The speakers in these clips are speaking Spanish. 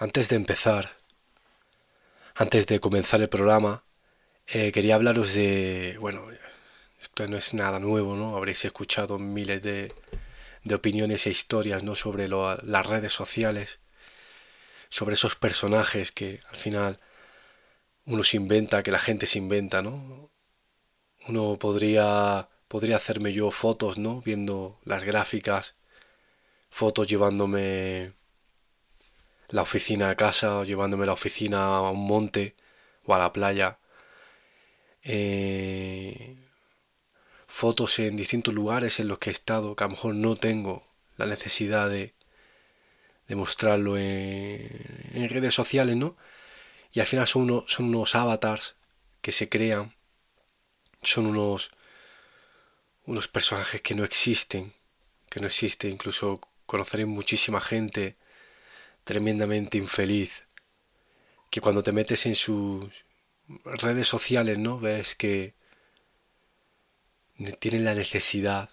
Antes de empezar, antes de comenzar el programa, eh, quería hablaros de, bueno, esto no es nada nuevo, ¿no? Habréis escuchado miles de, de opiniones e historias, ¿no? Sobre las redes sociales, sobre esos personajes que al final uno se inventa, que la gente se inventa, ¿no? Uno podría, podría hacerme yo fotos, ¿no? Viendo las gráficas, fotos llevándome la oficina a casa, o llevándome la oficina a un monte o a la playa. Eh, fotos en distintos lugares en los que he estado, que a lo mejor no tengo la necesidad de, de mostrarlo en, redes sociales, ¿no? Y al final son, uno, son unos avatars que se crean, son unos, unos personajes que no existen, que no existen, incluso conoceré muchísima gente tremendamente infeliz, que cuando te metes en sus redes sociales, ¿no? Ves que tienen la necesidad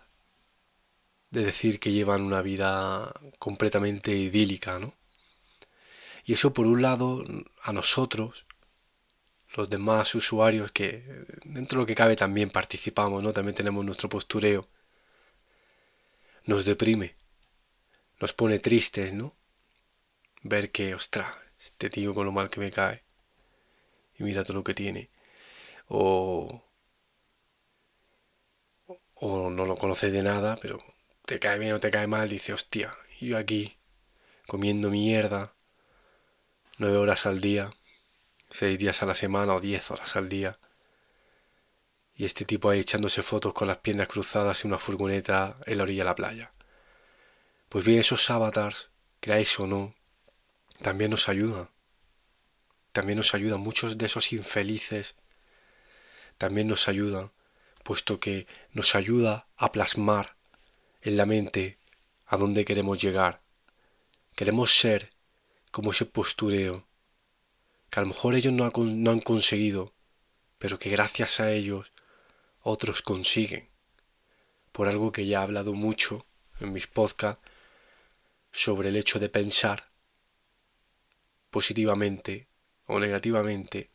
de decir que llevan una vida completamente idílica, ¿no? Y eso por un lado a nosotros, los demás usuarios que dentro de lo que cabe también participamos, ¿no? También tenemos nuestro postureo, nos deprime, nos pone tristes, ¿no? Ver que, ostras, este tío con lo mal que me cae. Y mira todo lo que tiene. O, o no lo conoces de nada, pero te cae bien o te cae mal, dice, hostia, yo aquí comiendo mierda, nueve horas al día, seis días a la semana o diez horas al día. Y este tipo ahí echándose fotos con las piernas cruzadas en una furgoneta en la orilla de la playa. Pues bien, esos avatars, creáis o no, también nos ayuda. También nos ayuda. Muchos de esos infelices también nos ayudan, puesto que nos ayuda a plasmar en la mente a dónde queremos llegar. Queremos ser como ese postureo, que a lo mejor ellos no, no han conseguido, pero que gracias a ellos otros consiguen. Por algo que ya he hablado mucho en mis podcasts sobre el hecho de pensar positivamente o negativamente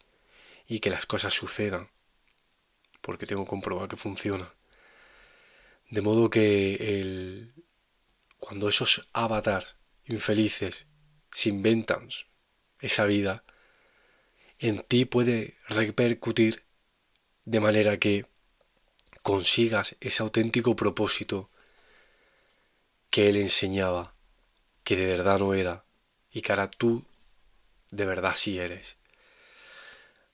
y que las cosas sucedan, porque tengo que comprobar que funciona. De modo que el, cuando esos avatars infelices se inventan esa vida, en ti puede repercutir de manera que consigas ese auténtico propósito que él enseñaba, que de verdad no era, y que ahora tú de verdad sí eres.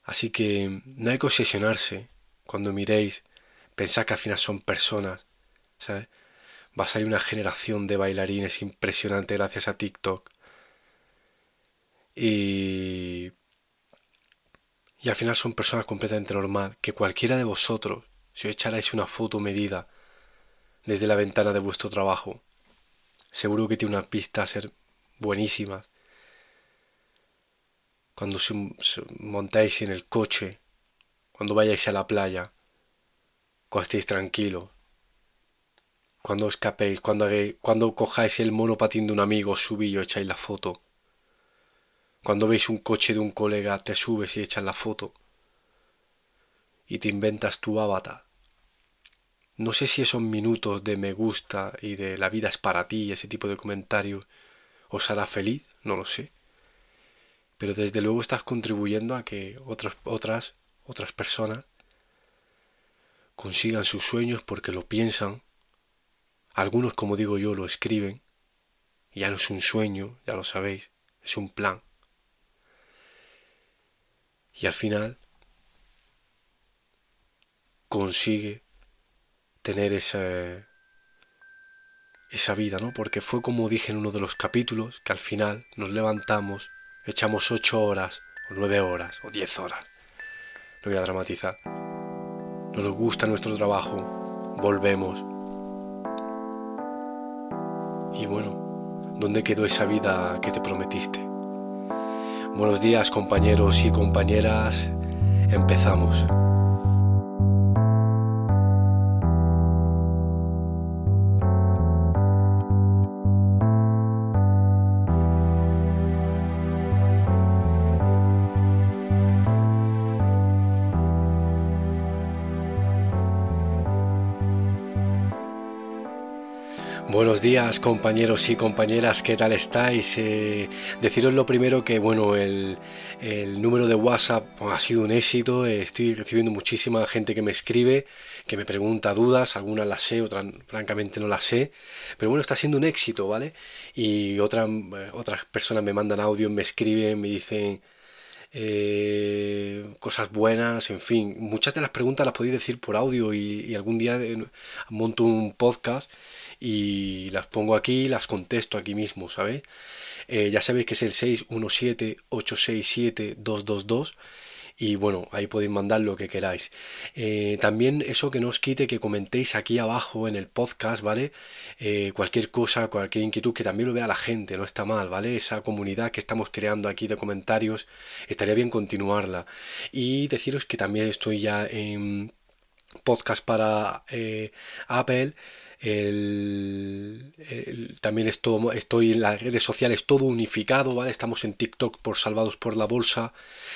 Así que no hay que obsesionarse cuando miréis, pensad que al final son personas, ¿sabes? Va a salir una generación de bailarines impresionante gracias a TikTok. Y, y al final son personas completamente normal, que cualquiera de vosotros, si os echarais una foto medida desde la ventana de vuestro trabajo, seguro que tiene una pista a ser buenísimas cuando montáis en el coche, cuando vayáis a la playa, cuando estéis tranquilos, cuando escapéis, cuando, cuando cojáis el monopatín de un amigo, subís y echáis la foto. Cuando veis un coche de un colega, te subes y echas la foto. Y te inventas tu avatar. No sé si esos minutos de me gusta y de la vida es para ti, ese tipo de comentarios, os hará feliz, no lo sé pero desde luego estás contribuyendo a que otras, otras, otras personas consigan sus sueños porque lo piensan. Algunos, como digo yo, lo escriben. Ya no es un sueño, ya lo sabéis, es un plan. Y al final consigue tener esa, esa vida, ¿no? Porque fue como dije en uno de los capítulos, que al final nos levantamos echamos ocho horas, o nueve horas, o diez horas. No voy a dramatizar. Nos gusta nuestro trabajo, volvemos. Y bueno, ¿dónde quedó esa vida que te prometiste? Buenos días compañeros y compañeras, empezamos. Buenos días compañeros y compañeras, ¿qué tal estáis? Eh, deciros lo primero que bueno, el, número de WhatsApp ha sido un éxito, estoy recibiendo muchísima gente que me escribe, que me pregunta dudas, algunas las sé, otras francamente no las sé, pero bueno, está siendo un éxito, ¿vale? Y otras eh, otras personas me mandan audio, me escriben, me dicen... Eh, cosas buenas, en fin, muchas de las preguntas las podéis decir por audio y, y algún día monto un podcast y las pongo aquí, las contesto aquí mismo, ¿sabéis? Eh, ya sabéis que es el 617-867-222 y bueno, ahí podéis mandar lo que queráis. Eh, también eso que no os quite que comentéis aquí abajo en el podcast, ¿vale? Eh, cualquier cosa, cualquier inquietud, que también lo vea la gente, no está mal, ¿vale? Esa comunidad que estamos creando aquí de comentarios, estaría bien continuarla. Y deciros que también estoy ya en podcast para Apple el, también estoy en las redes sociales todo unificado, ¿vale? Estamos en TikTok por Salvados por la Bolsa,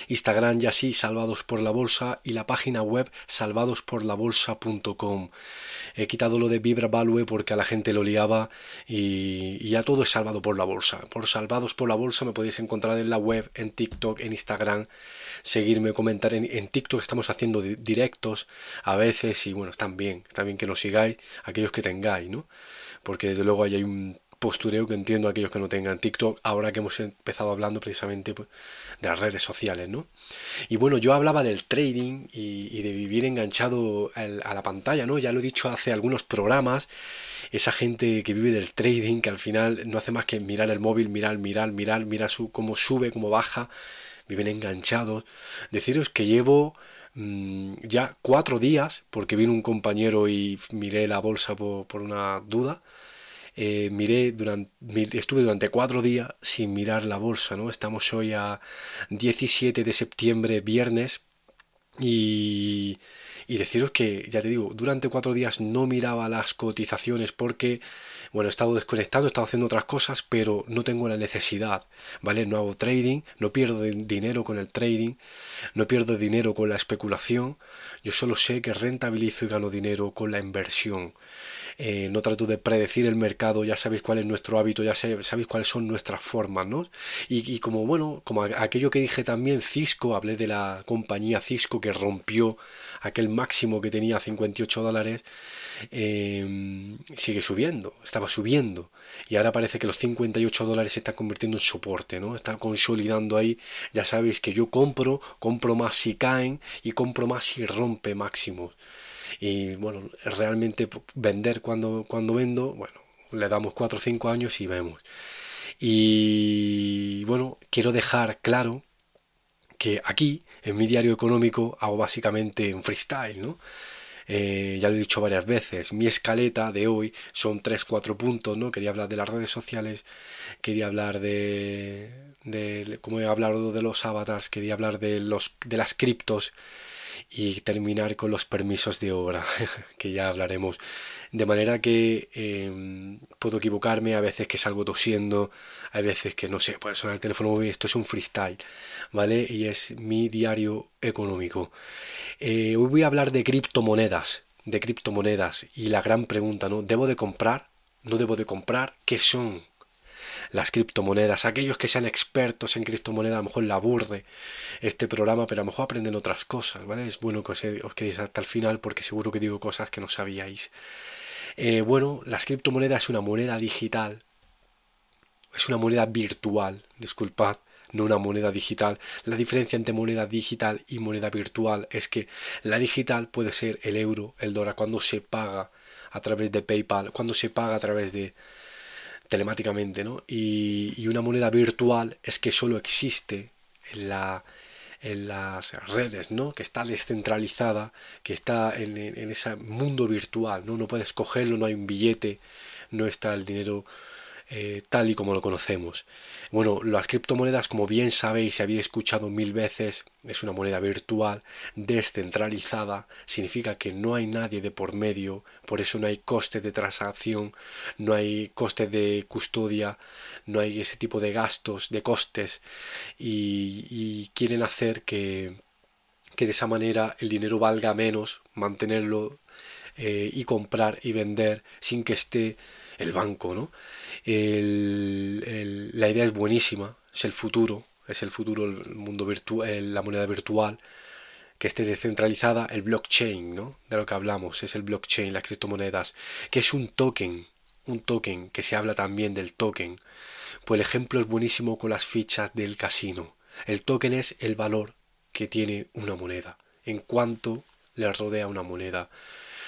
Instagram ya sí, Salvados por la Bolsa y la página web salvadosporlabolsa.com. He quitado lo de Vibra Value porque a la gente lo liaba y, ya todo es salvado por la bolsa. Por Salvados por la Bolsa me podéis encontrar en la web, en TikTok, en Instagram seguirme, comentar en, en TikTok, estamos haciendo directos a veces y bueno, están bien, está bien que nos sigáis aquellos que tengáis, ¿no? Porque desde luego hay un postureo que entiendo aquellos que no tengan TikTok, ahora que hemos empezado hablando precisamente pues, de las redes sociales, ¿no? Y bueno, yo hablaba del trading y, de vivir enganchado a la pantalla, ¿no? Ya lo he dicho hace algunos programas, esa gente que vive del trading, que al final no hace más que mirar el móvil, mirar, mirar, mirar, mirar su, cómo sube, cómo baja, viven enganchados. Deciros que llevo mm, ya cuatro días, porque vino un compañero y miré la bolsa por, una duda. Eh, miré durante, estuve durante cuatro días sin mirar la bolsa, ¿no? Estamos hoy a 17 de septiembre, viernes, y, y deciros que, ya te digo, durante cuatro días no miraba las cotizaciones porque bueno, he estado desconectado, he estado haciendo otras cosas, pero no tengo la necesidad, ¿vale? No hago trading, no pierdo dinero con el trading, no pierdo dinero con la especulación, yo solo sé que rentabilizo y gano dinero con la inversión. Eh, no trato de predecir el mercado, ya sabéis cuál es nuestro hábito, ya sabéis cuáles son nuestras formas, ¿no? Y, como, bueno, como aquello que dije también, Cisco, hablé de la compañía Cisco que rompió aquel máximo que tenía 58 dólares, em, sigue subiendo, estaba subiendo. Y ahora parece que los 58 dólares se están convirtiendo en soporte, ¿no? Está consolidando ahí. Ya sabéis que yo compro, compro más si caen y compro más si rompe máximos. Y bueno, realmente vender cuando, cuando vendo, bueno, le damos 4 o 5 años y vemos. Y bueno, quiero dejar claro que aquí, en mi diario económico, hago básicamente un freestyle, ¿no? Eh, ya lo he dicho varias veces, mi escaleta de hoy son 3-4 puntos, ¿no? Quería hablar de las redes sociales, quería hablar de, de como he hablado de los avatars, quería hablar de, los, de las criptos y terminar con los permisos de obra, que ya hablaremos. De manera que em, puedo equivocarme, a veces que salgo tosiendo, hay veces que no sé, puede sonar el teléfono móvil, esto es un freestyle, ¿vale? Y es mi diario económico. Eh, hoy voy a hablar de criptomonedas, de criptomonedas y la gran pregunta, ¿no? ¿Debo de comprar? ¿No debo de comprar? ¿Qué son? las criptomonedas. Aquellos que sean expertos en criptomonedas, a lo mejor la aburre este programa, pero a lo mejor aprenden otras cosas, ¿vale? Es bueno que os, quedéis hasta el final porque seguro que digo cosas que no sabíais. Eh, bueno, las criptomonedas es una moneda digital, es una moneda virtual, disculpad, no una moneda digital. La diferencia entre moneda digital y moneda virtual es que la digital puede ser el euro, el dólar, cuando se paga a través de PayPal, cuando se paga a través de telemáticamente, ¿no? Y, una moneda virtual es que solo existe en, la, en las redes, ¿no? Que está descentralizada, que está en, en, ese mundo virtual, ¿no? No puedes cogerlo, no hay un billete, no está el dinero eh, tal y como lo conocemos. Bueno, las criptomonedas, como bien sabéis, si habéis escuchado mil veces, es una moneda virtual, descentralizada, significa que no hay nadie de por medio, por eso no hay coste de transacción, no hay coste de custodia, no hay ese tipo de gastos, de costes, y, quieren hacer que, que de esa manera el dinero valga menos, mantenerlo eh, y comprar y vender sin que esté el banco, ¿no? la idea es buenísima, es el futuro, es el futuro, el mundo virtual, la moneda virtual, que esté descentralizada, el blockchain, ¿no? De lo que hablamos, es el blockchain, las criptomonedas, que es un token, un token, que se habla también del token. Pues el ejemplo es buenísimo con las fichas del casino. El token es el valor que tiene una moneda, en cuanto le rodea una moneda.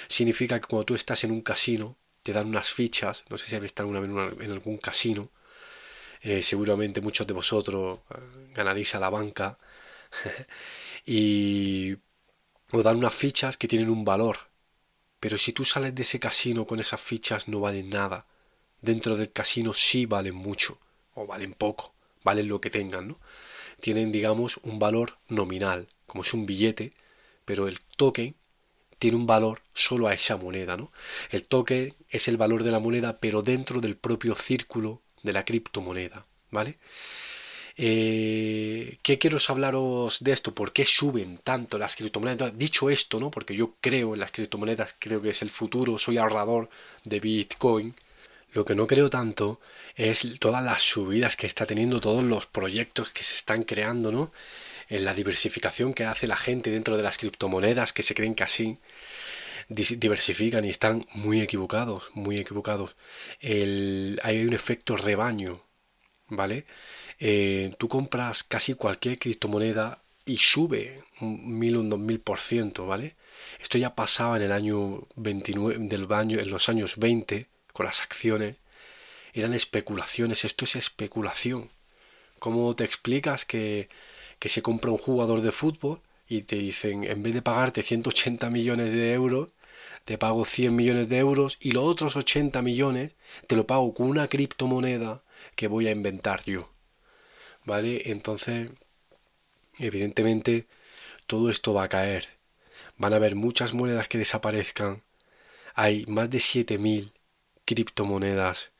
Significa que cuando tú estás en un casino, te dan unas fichas, no sé si habéis estado vez en algún casino, eh, seguramente muchos de vosotros eh, ganaréis a la banca y os dan unas fichas que tienen un valor. Pero si tú sales de ese casino con esas fichas no valen nada. Dentro del casino sí valen mucho o valen poco, valen lo que tengan, ¿no? Tienen, digamos, un valor nominal, como es un billete, pero el token tiene un valor solo a esa moneda, ¿no? El token es el valor de la moneda, pero dentro del propio círculo de la criptomoneda, ¿vale? Eh, ¿Qué quiero hablaros de esto? ¿Por qué suben tanto las criptomonedas? Dicho esto, ¿no? Porque yo creo en las criptomonedas, creo que es el futuro, soy ahorrador de Bitcoin. Lo que no creo tanto es todas las subidas que está teniendo, todos los proyectos que se están creando, ¿no? En la diversificación que hace la gente dentro de las criptomonedas, que se creen que así diversifican y están muy equivocados, muy equivocados. hay un efecto rebaño, ¿vale? Eh, tú compras casi cualquier criptomoneda y sube un mil, un dos mil por ciento, ¿vale? Esto ya pasaba en el año 29, del baño, en los años 20, con las acciones. Eran especulaciones, esto es especulación. ¿Cómo te explicas que, que se compra un jugador de fútbol y te dicen, en vez de pagarte 180 millones de euros, te pago 100 millones de euros y los otros 80 millones te lo pago con una criptomoneda que voy a inventar yo? ¿vale? Entonces, evidentemente, todo esto va a caer. Van a haber muchas monedas que desaparezcan. Hay más de 7000 criptomonedas.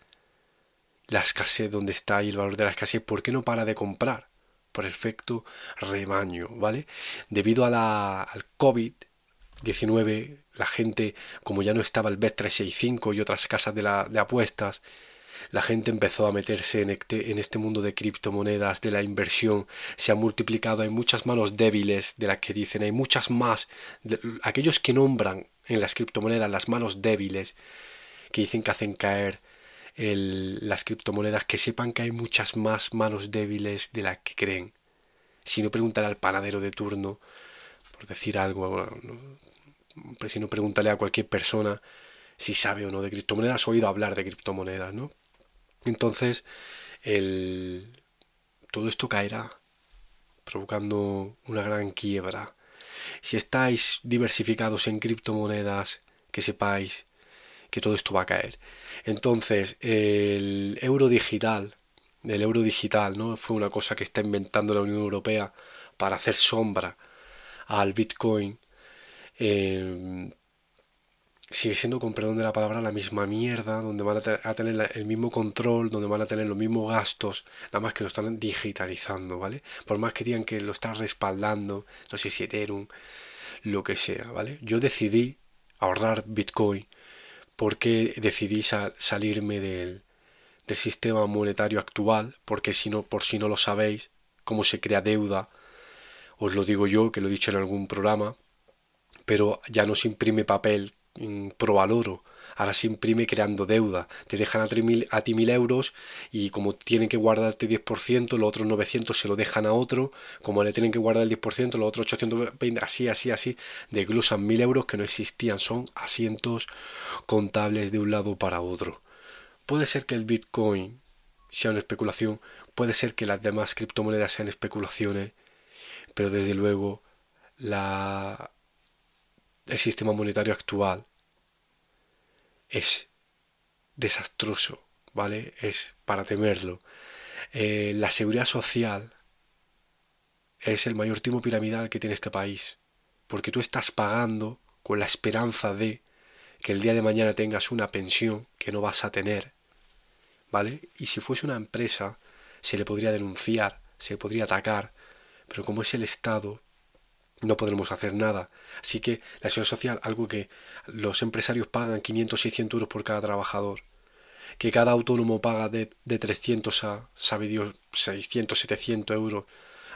La escasez, donde está ahí el valor de la escasez, ¿por qué no para de comprar? Por efecto rebaño, ¿vale? Debido a la, al COVID-19, la gente, como ya no estaba el Bet365 y otras casas de, la, de apuestas, la gente empezó a meterse en este, en este mundo de criptomonedas, de la inversión, se ha multiplicado, hay muchas manos débiles de las que dicen, hay muchas más, aquellos que nombran en las criptomonedas las manos débiles, que dicen que hacen caer las criptomonedas, que sepan que hay muchas más manos débiles de las que creen. Si no preguntar al panadero de turno, por decir algo, si no pregúntale a cualquier persona si sabe o no de criptomonedas, oído hablar de criptomonedas, ¿no? Entonces, el, todo esto caerá, provocando una gran quiebra. Si estáis diversificados en criptomonedas, que sepáis que todo esto va a caer. Entonces, el euro digital, el euro digital, ¿no? Fue una cosa que está inventando la Unión Europea para hacer sombra al Bitcoin. Eh, sigue siendo, con perdón de la palabra, la misma mierda, donde van a, tener el mismo control, donde van a tener los mismos gastos, nada más que lo están digitalizando, ¿vale? Por más que digan que lo están respaldando, no sé si Ethereum, lo que sea, ¿vale? Yo decidí ahorrar Bitcoin porque decidí salirme del, del sistema monetario actual, porque si no, por si no lo sabéis, cómo se crea deuda, os lo digo yo, que lo he dicho en algún programa, pero ya no se imprime papel Provaloro. Ahora se imprime creando deuda. Te dejan a, ti mil euros y como tienen que guardarte 10%, los otros 900 se lo dejan a otro. Como le tienen que guardar el 10%, los otros 820, así, así, así, desglosan mil euros que no existían. Son asientos contables de un lado para otro. Puede ser que el Bitcoin sea una especulación, puede ser que las demás criptomonedas sean especulaciones, pero desde luego la el sistema monetario actual es desastroso, ¿vale? Es para temerlo. Eh, la seguridad social es el mayor timo piramidal que tiene este país, porque tú estás pagando con la esperanza de que el día de mañana tengas una pensión que no vas a tener, ¿vale? Y si fuese una empresa, se le podría denunciar, se le podría atacar, pero como es el Estado, no podremos hacer nada. Así que la seguridad social, algo que los empresarios pagan 500, 600 euros por cada trabajador. que cada autónomo paga de, de 300 a, sabe Dios, 600, 700 euros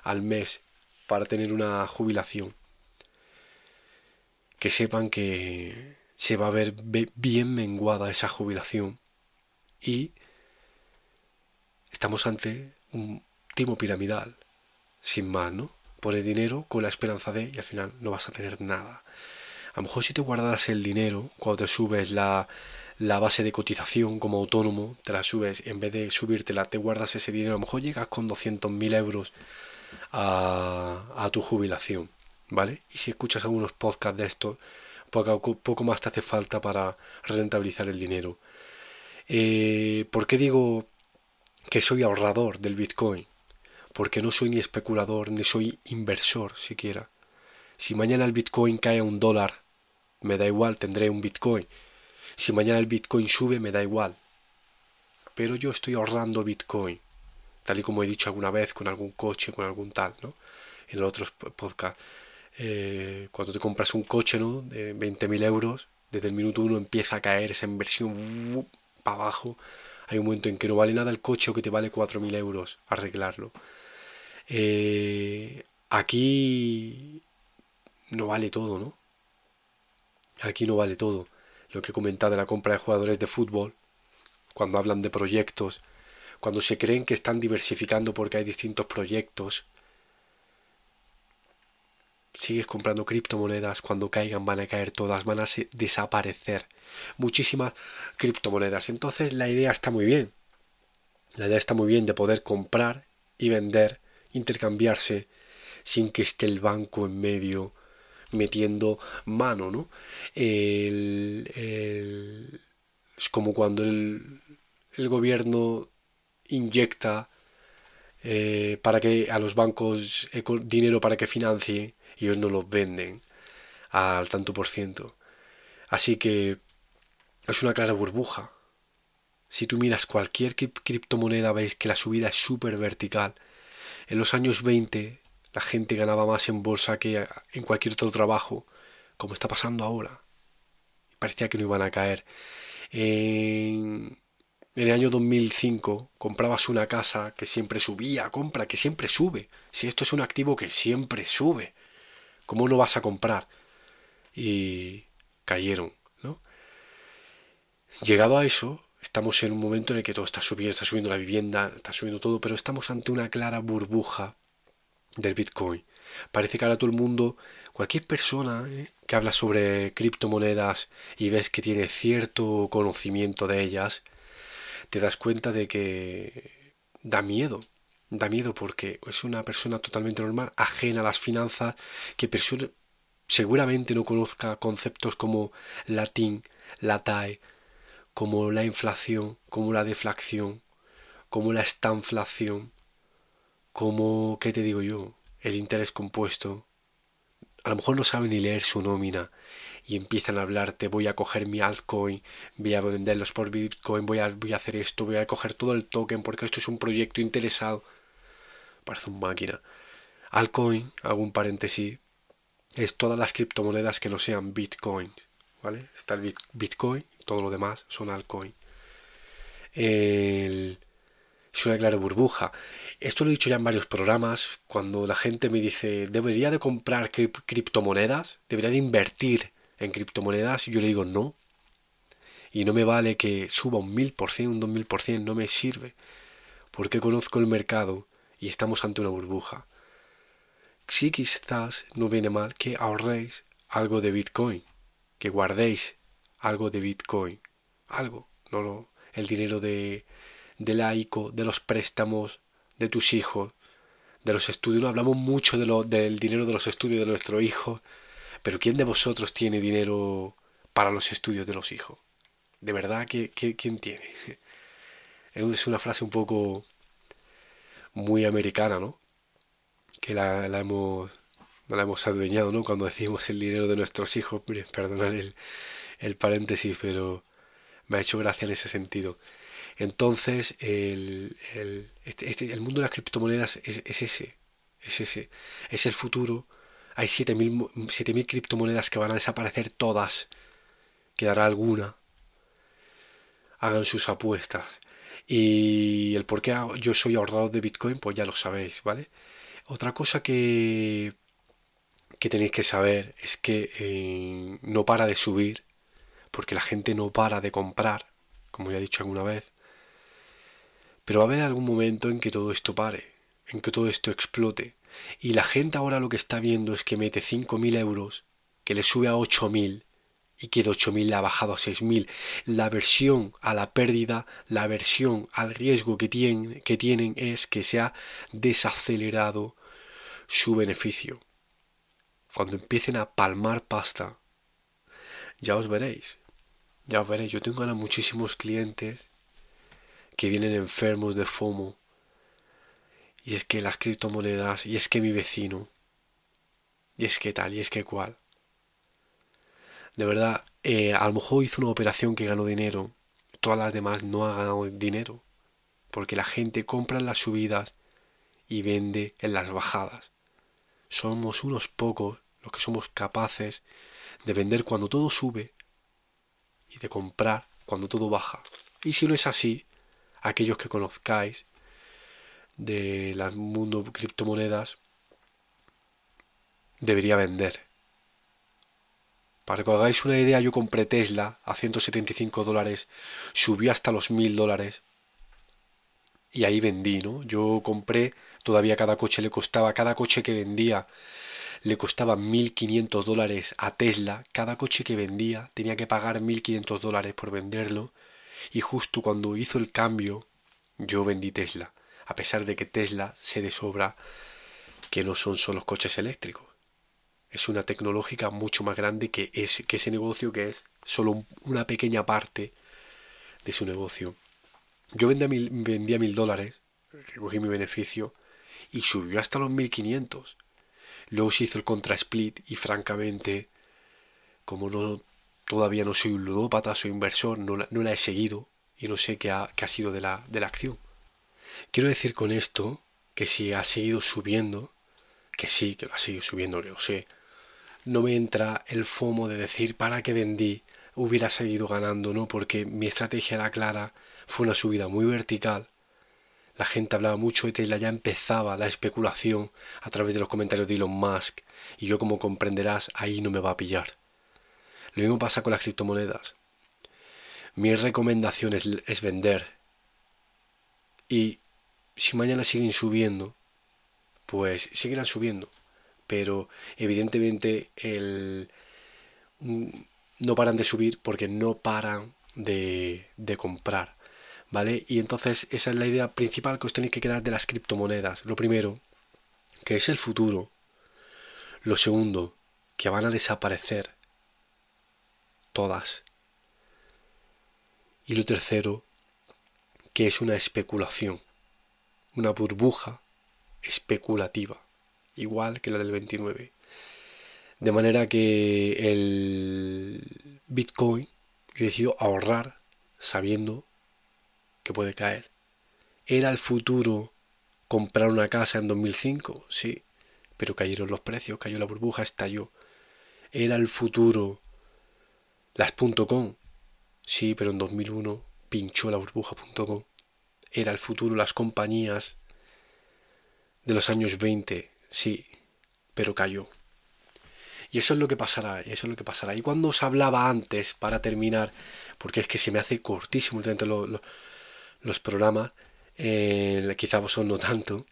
al mes para tener una jubilación. Que sepan que se va a ver bien menguada esa jubilación y estamos ante un timo piramidal, sin más, ¿no? Por el dinero con la esperanza de y al final no vas a tener nada. A lo mejor si te guardas el dinero cuando te subes la, la base de cotización como autónomo, te la subes, en vez de subírtela, te guardas ese dinero, a lo mejor llegas con 200.000 euros a, a, tu jubilación, ¿vale? Y si escuchas algunos podcasts de esto, poco, poco más te hace falta para rentabilizar el dinero. Eh, ¿Por qué digo que soy ahorrador del Bitcoin? Porque no soy ni especulador ni soy inversor siquiera. Si mañana el Bitcoin cae a un dólar, me da igual, tendré un Bitcoin. Si mañana el Bitcoin sube, me da igual. Pero yo estoy ahorrando Bitcoin, tal y como he dicho alguna vez con algún coche, con algún tal, ¿no? En los otros podcasts. Eh, cuando te compras un coche ¿no? de 20.000 euros, desde el minuto uno empieza a caer esa inversión para abajo. Hay un momento en que no vale nada el coche o que te vale 4.000 euros arreglarlo. Eh, aquí no vale todo, ¿no? Aquí no vale todo. Lo que he comentado de la compra de jugadores de fútbol, cuando hablan de proyectos, cuando se creen que están diversificando porque hay distintos proyectos, sigues comprando criptomonedas, cuando caigan van a caer todas, van a desaparecer muchísimas criptomonedas. Entonces la idea está muy bien. La idea está muy bien de poder comprar y vender, intercambiarse sin que esté el banco en medio metiendo mano, ¿no? es como cuando el, gobierno inyecta eh, para que a los bancos dinero para que financie y ellos no los venden al tanto por ciento. Así que es una clara burbuja. Si tú miras cualquier criptomoneda veis que la subida es súper vertical. En los años 20 la gente ganaba más en bolsa que en cualquier otro trabajo, como está pasando ahora. Parecía que no iban a caer. En, el año 2005 comprabas una casa que siempre subía, compra, que siempre sube. Si esto es un activo que siempre sube. ¿Cómo no vas a comprar? Y cayeron, ¿no? Llegado a eso, estamos en un momento en el que todo está subiendo, está subiendo la vivienda, está subiendo todo, pero estamos ante una clara burbuja del Bitcoin. Parece que ahora todo el mundo, cualquier persona ¿eh? que habla sobre criptomonedas y ves que tiene cierto conocimiento de ellas, te das cuenta de que da miedo da miedo porque es una persona totalmente normal, ajena a las finanzas, que seguramente no conozca conceptos como latín, la TAE, como la inflación, como la deflación, como la estanflación, como, ¿qué te digo yo? El interés compuesto. A lo mejor no saben ni leer su nómina y empiezan a hablarte, voy a coger mi altcoin, voy a venderlos por Bitcoin, voy a, voy a hacer esto, voy a coger todo el token porque esto es un proyecto interesado parece un máquina. Altcoin, hago un paréntesis, es todas las criptomonedas que no sean Bitcoin. ¿Vale? Está el Bitcoin, todo lo demás son altcoin. es una clara burbuja. Esto lo he dicho ya en varios programas. Cuando la gente me dice, debería de comprar criptomonedas, debería de invertir en criptomonedas, y yo le digo no. Y no me vale que suba un mil por cien, un dos mil por cien, no me sirve. Porque conozco el mercado y estamos ante una burbuja. Si quizás no viene mal que ahorréis algo de Bitcoin, que guardéis algo de Bitcoin, algo, no lo, el dinero de, de la ICO, de los préstamos de tus hijos, de los estudios. No hablamos mucho de lo, del dinero de los estudios de nuestro hijo, pero ¿quién de vosotros tiene dinero para los estudios de los hijos? ¿De verdad quién tiene? Es una frase un poco muy americana, ¿no? Que la, la hemos la hemos adueñado, ¿no? Cuando decimos el dinero de nuestros hijos, mire, perdonad el, el paréntesis, pero me ha hecho gracia en ese sentido. Entonces, el, el, este, este, el mundo de las criptomonedas es, es, ese, es ese, es el futuro. Hay 7.000 criptomonedas que van a desaparecer todas, quedará alguna. hagan sus apuestas. Y el por qué yo soy ahorrador de Bitcoin, pues ya lo sabéis, ¿vale? Otra cosa que, que tenéis que saber es que eh, no para de subir, porque la gente no para de comprar, como ya he dicho alguna vez. Pero va a haber algún momento en que todo esto pare, en que todo esto explote. Y la gente ahora lo que está viendo es que mete 5.000 euros, que le sube a 8.000 y que de 8.000 le ha bajado a 6.000. La aversión a la pérdida, la aversión al riesgo que tienen, que tienen es que se ha desacelerado su beneficio. Cuando empiecen a palmar pasta, ya os veréis. Ya os veréis. Yo tengo ahora muchísimos clientes que vienen enfermos de FOMO. Y es que las criptomonedas, y es que mi vecino, y es que tal, y es que cual de verdad, eh, a lo mejor hizo una operación que ganó dinero, todas las demás no han ganado dinero, porque la gente compra en las subidas y vende en las bajadas. Somos unos pocos los que somos capaces de vender cuando todo sube y de comprar cuando todo baja. Y si no es así, aquellos que conozcáis del mundo criptomonedas, debería vender para que os hagáis una idea, yo compré Tesla a 175 dólares, subió hasta los 1000 dólares y ahí vendí, ¿no? Yo compré, todavía cada coche le costaba, cada coche que vendía le costaba 1500 dólares a Tesla, cada coche que vendía tenía que pagar 1500 dólares por venderlo y justo cuando hizo el cambio yo vendí Tesla, a pesar de que Tesla se de sobra que no son solo coches eléctricos es una tecnológica mucho más grande que, que ese negocio que es solo una pequeña parte de su negocio. Yo vendía mil, mil dólares, recogí mi beneficio y subió hasta los 1500. Luego se hizo el contra split y francamente, como no todavía no soy un ludópata, soy inversor, no la, no la he seguido y no sé qué ha, qué ha sido de la, de la acción. Quiero decir con esto que si ha seguido subiendo, que sí, que lo ha seguido subiendo, que lo sé, no me entra el fomo de decir para qué vendí, hubiera seguido ganando, ¿no? Porque mi estrategia era clara, fue una subida muy vertical. La gente hablaba mucho de Tesla, ya empezaba la especulación a través de los comentarios de Elon Musk. Y yo, como comprenderás, ahí no me va a pillar. Lo mismo pasa con las criptomonedas. Mi recomendación es, es vender. Y si mañana siguen subiendo, pues seguirán subiendo pero evidentemente el, mm, no paran de subir porque no paran de, de comprar. ¿Vale? Y entonces esa es la idea principal que os tenéis que quedar de las criptomonedas. Lo primero, que es el futuro. Lo segundo, que van a desaparecer todas. Y lo tercero, que es una especulación, una burbuja especulativa igual que la del 29. De manera que el Bitcoin yo decido ahorrar sabiendo que puede caer. ¿Era el futuro comprar una casa en 2005? Sí, pero cayeron los precios, cayó la burbuja, estalló. ¿Era el futuro las .com? Sí, pero en 2001 pinchó la burbuja.com. Era el futuro las compañías de los años 20 Sí, pero cayó. Y eso es lo que pasará, eso es lo que pasará. Y cuando os hablaba antes, para terminar, porque es que se me hace cortísimo los, los programas, eh, quizá vosotros no tanto,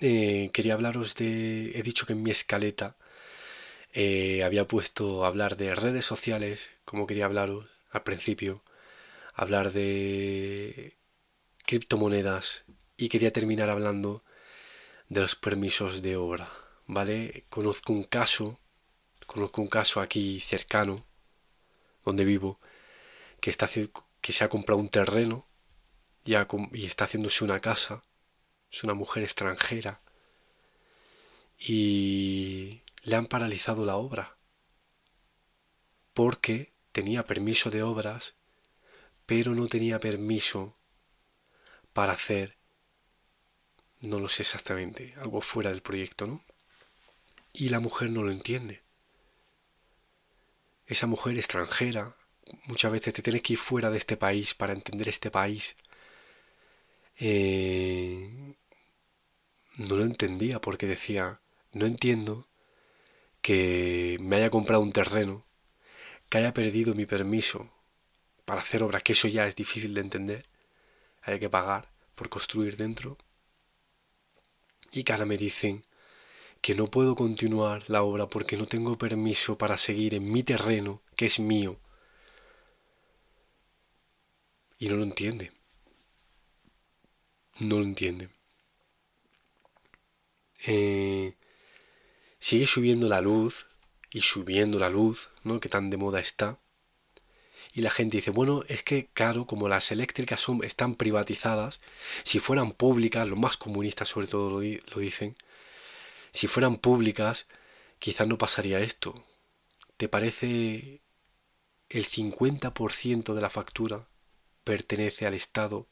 eh, quería hablaros de, he dicho que en mi escaleta eh, había puesto hablar de redes sociales, como quería hablaros al principio, hablar de criptomonedas y quería terminar hablando de los permisos de obra, ¿vale? Conozco un caso, conozco un caso aquí cercano, donde vivo, que, está, que se ha comprado un terreno y, y está haciéndose una casa, es una mujer extranjera, y le han paralizado la obra, porque tenía permiso de obras, pero no tenía permiso para hacer no lo sé exactamente, algo fuera del proyecto, ¿no? Y la mujer no lo entiende. Esa mujer extranjera, muchas veces te tienes que ir fuera de este país para entender este país. Eh, no lo entendía porque decía, no entiendo que me haya comprado un terreno, que haya perdido mi permiso para hacer obras, que eso ya es difícil de entender, hay que pagar por construir dentro, y que ahora me dicen que no puedo continuar la obra porque no tengo permiso para seguir en mi terreno, que es mío. Y no lo entiende. No lo entiende. Eh, sigue subiendo la luz y subiendo la luz, ¿no? Que tan de moda está. Y la gente dice, bueno, es que claro, como las eléctricas son, están privatizadas, si fueran públicas, los más comunistas sobre todo lo, lo dicen, si fueran públicas, quizás no pasaría esto. ¿Te parece el 50% de la factura pertenece al Estado?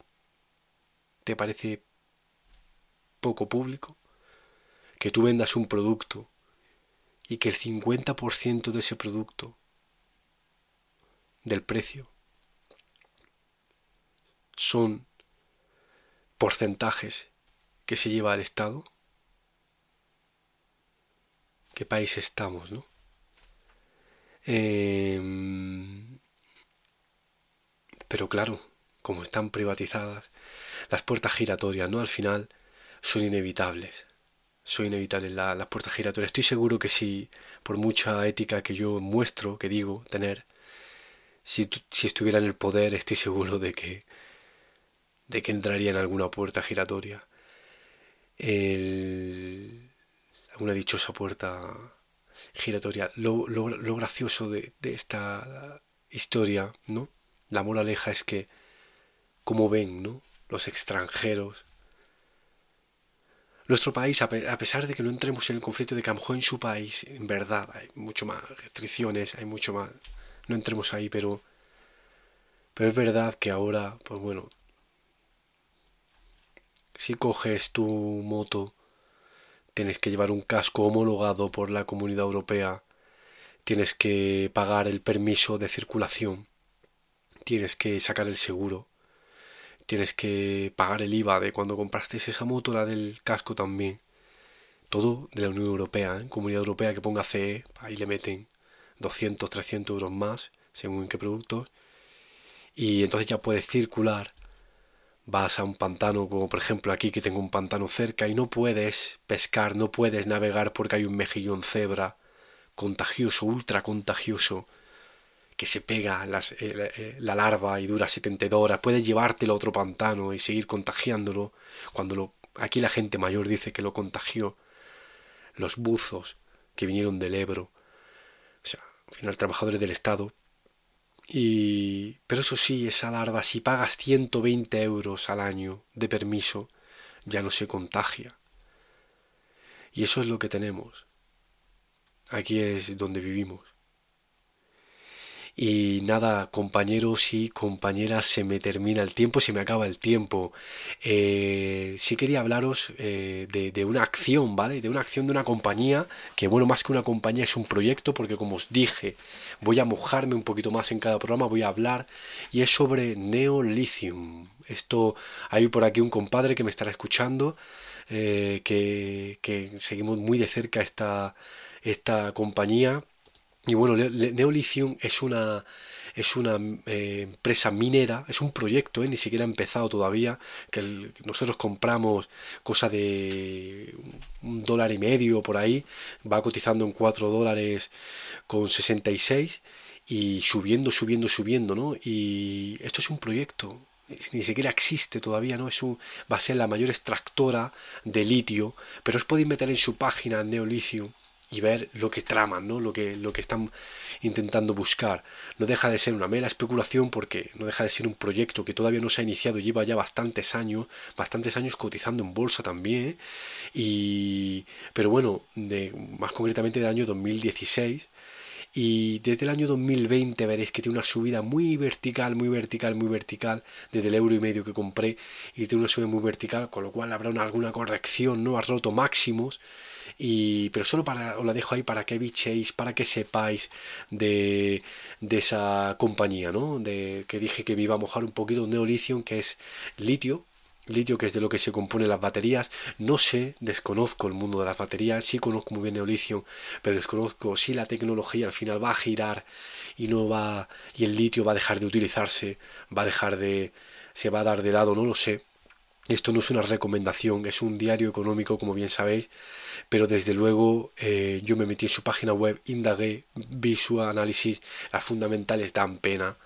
¿Te parece poco público? Que tú vendas un producto y que el 50% de ese producto, del precio, son porcentajes que se lleva al Estado qué país estamos, ¿no? Em, pero claro, como están privatizadas, las puertas giratorias, ¿no? Al final son inevitables. Son inevitables las puertas giratorias. Estoy seguro que si, por mucha ética que yo muestro, que digo tener, si, si estuviera en el poder, estoy seguro de que, de que entraría en alguna puerta giratoria. El, una dichosa puerta giratoria. Lo, gracioso de, esta historia, ¿no? La moraleja es que, como ven, ¿no? Los extranjeros. Nuestro país, a pesar de que no entremos en el conflicto de que a lo mejor en su país, en verdad, hay mucho más restricciones, hay mucho más. No entremos ahí, pero. Pero es verdad que ahora, pues bueno. Si coges tu moto tienes que llevar un casco homologado por la Comunidad Europea, tienes que pagar el permiso de circulación, tienes que sacar el seguro, tienes que pagar el IVA de cuando compraste esa moto, la del casco también. Todo de la Unión Europea, ¿eh? Comunidad Europea que ponga CE, ahí le meten 200, 300 euros más, según en qué productos. Y entonces ya puedes circular vas a un pantano, como por ejemplo aquí que tengo un pantano cerca y no puedes pescar, no puedes navegar porque hay un mejillón cebra contagioso, ultra contagioso, que se pega eh, eh, la larva y dura 72 horas, puedes llevártelo a otro pantano y seguir contagiándolo, cuando lo, aquí la gente mayor dice que lo contagió los buzos que vinieron del Ebro, al final trabajadores del Estado, y, pero eso sí, esa larva, si pagas 120 euros al año de permiso, ya no se contagia. Y eso es lo que tenemos. Aquí es donde vivimos. Y nada, compañeros y compañeras, se me termina el tiempo, se me acaba el tiempo. Eh, sí quería hablaros eh, de, una acción, ¿vale? De una acción de una compañía, que bueno, más que una compañía es un proyecto, porque como os dije, voy a mojarme un poquito más en cada programa, voy a hablar, y es sobre Neolithium. Esto, hay por aquí un compadre que me estará escuchando, eh, que, que seguimos muy de cerca esta, esta compañía y bueno, Neolithium es una, es una eh, empresa minera, es un proyecto, eh, ni siquiera ha empezado todavía, que nosotros compramos cosa de un dólar y medio por ahí, va cotizando en 4 dólares con 66 y subiendo, subiendo, subiendo, ¿no? Y esto es un proyecto, ni siquiera existe todavía, ¿no? Es un, va a ser la mayor extractora de litio, pero os podéis meter en su página Neolithium y ver lo que traman, ¿no? lo, que, lo que están intentando buscar. No deja de ser una mera especulación porque no deja de ser un proyecto que todavía no se ha iniciado, lleva ya bastantes años, bastantes años cotizando en bolsa también, y, pero bueno, de, más concretamente del año 2016. Y desde el año 2020 veréis que tiene una subida muy vertical, muy vertical, muy vertical, desde el euro y medio que compré, y tiene una subida muy vertical, con lo cual habrá una, alguna corrección, ¿no? Ha roto máximos, Y, pero solo para, os la dejo ahí para que bichéis, para que sepáis de, de esa compañía, ¿no? De, que dije que me iba a mojar un poquito un neolithium, que es litio, litio que es de lo que se componen las baterías. No sé, desconozco el mundo de las baterías, sí conozco muy bien neolitio, pero desconozco si la tecnología al final va a girar y no va y el litio va a dejar de utilizarse, va a dejar de se va a dar de lado, no lo sé. Esto no es una recomendación, es un diario económico, como bien sabéis, pero desde luego eh, yo me metí en su página web, indagué, vi su análisis, las fundamentales dan pena,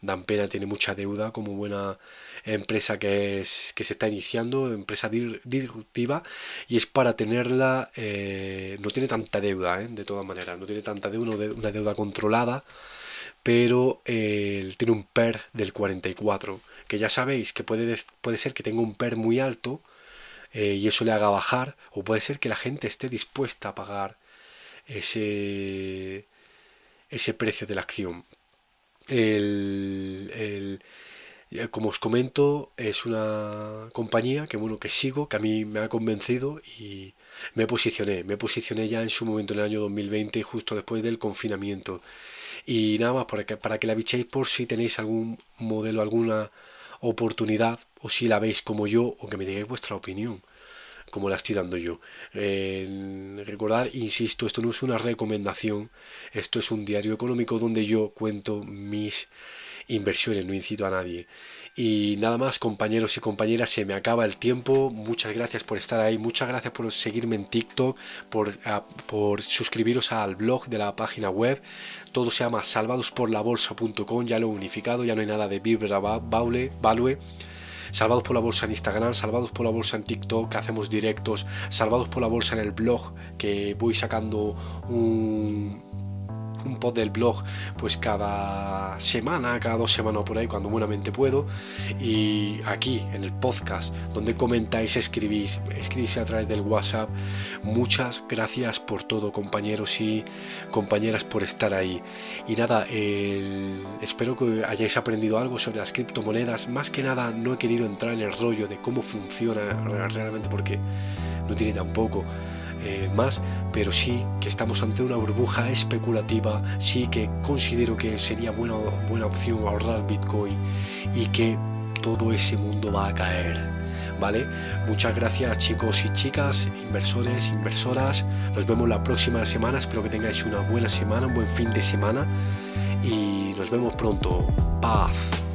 dan pena, tiene mucha deuda como buena empresa que, es, que se está iniciando, empresa disruptiva, y es para tenerla, eh, no tiene tanta deuda, ¿eh? de todas maneras, no tiene tanta deuda, una deuda controlada, pero eh, tiene un PER del 44, que ya sabéis que puede, puede ser que tenga un PER muy alto y eso le haga bajar, o puede ser que la gente esté dispuesta a pagar ese, ese precio de la acción. el, como os comento, es una compañía que bueno que sigo, que a mí me ha convencido y me posicioné, me posicioné ya en su momento en el año 2020, justo después del confinamiento. Y nada más para que, para que la bichéis por si tenéis algún modelo, alguna oportunidad, o si la veis como yo, o que me digáis vuestra opinión, como la estoy dando yo. recordar, insisto, esto no es una recomendación, esto es un diario económico donde yo cuento mis inversiones, no incito a nadie. Y nada más, compañeros y compañeras, se me acaba el tiempo. Muchas gracias por estar ahí, muchas gracias por seguirme en TikTok, por, por suscribiros al blog de la página web. Todo se llama salvadosporlabolsa.com, ya lo he unificado, ya no hay nada de Vibra Baule, Value. Salvados por la Bolsa en Instagram, Salvados por la Bolsa en TikTok, hacemos directos, Salvados por la Bolsa en el blog, que voy sacando un, un pod del blog pues cada semana, cada dos semanas por ahí, cuando buenamente puedo. Y aquí en el podcast, donde comentáis, escribís, escribís a través del WhatsApp. Muchas gracias por todo, compañeros y compañeras, por estar ahí. Y nada, espero que hayáis aprendido algo sobre las criptomonedas. Más que nada, no he querido entrar en el rollo de cómo funciona realmente porque no tiene tampoco eh, más, pero sí que estamos ante una burbuja especulativa, sí que considero que sería buena, buena opción ahorrar Bitcoin y que todo ese mundo va a caer. ¿Vale? Muchas gracias chicos y chicas, inversores, inversoras. Nos vemos la próxima semana. Espero que tengáis una buena semana, un buen fin de semana. Y nos vemos pronto. Paz.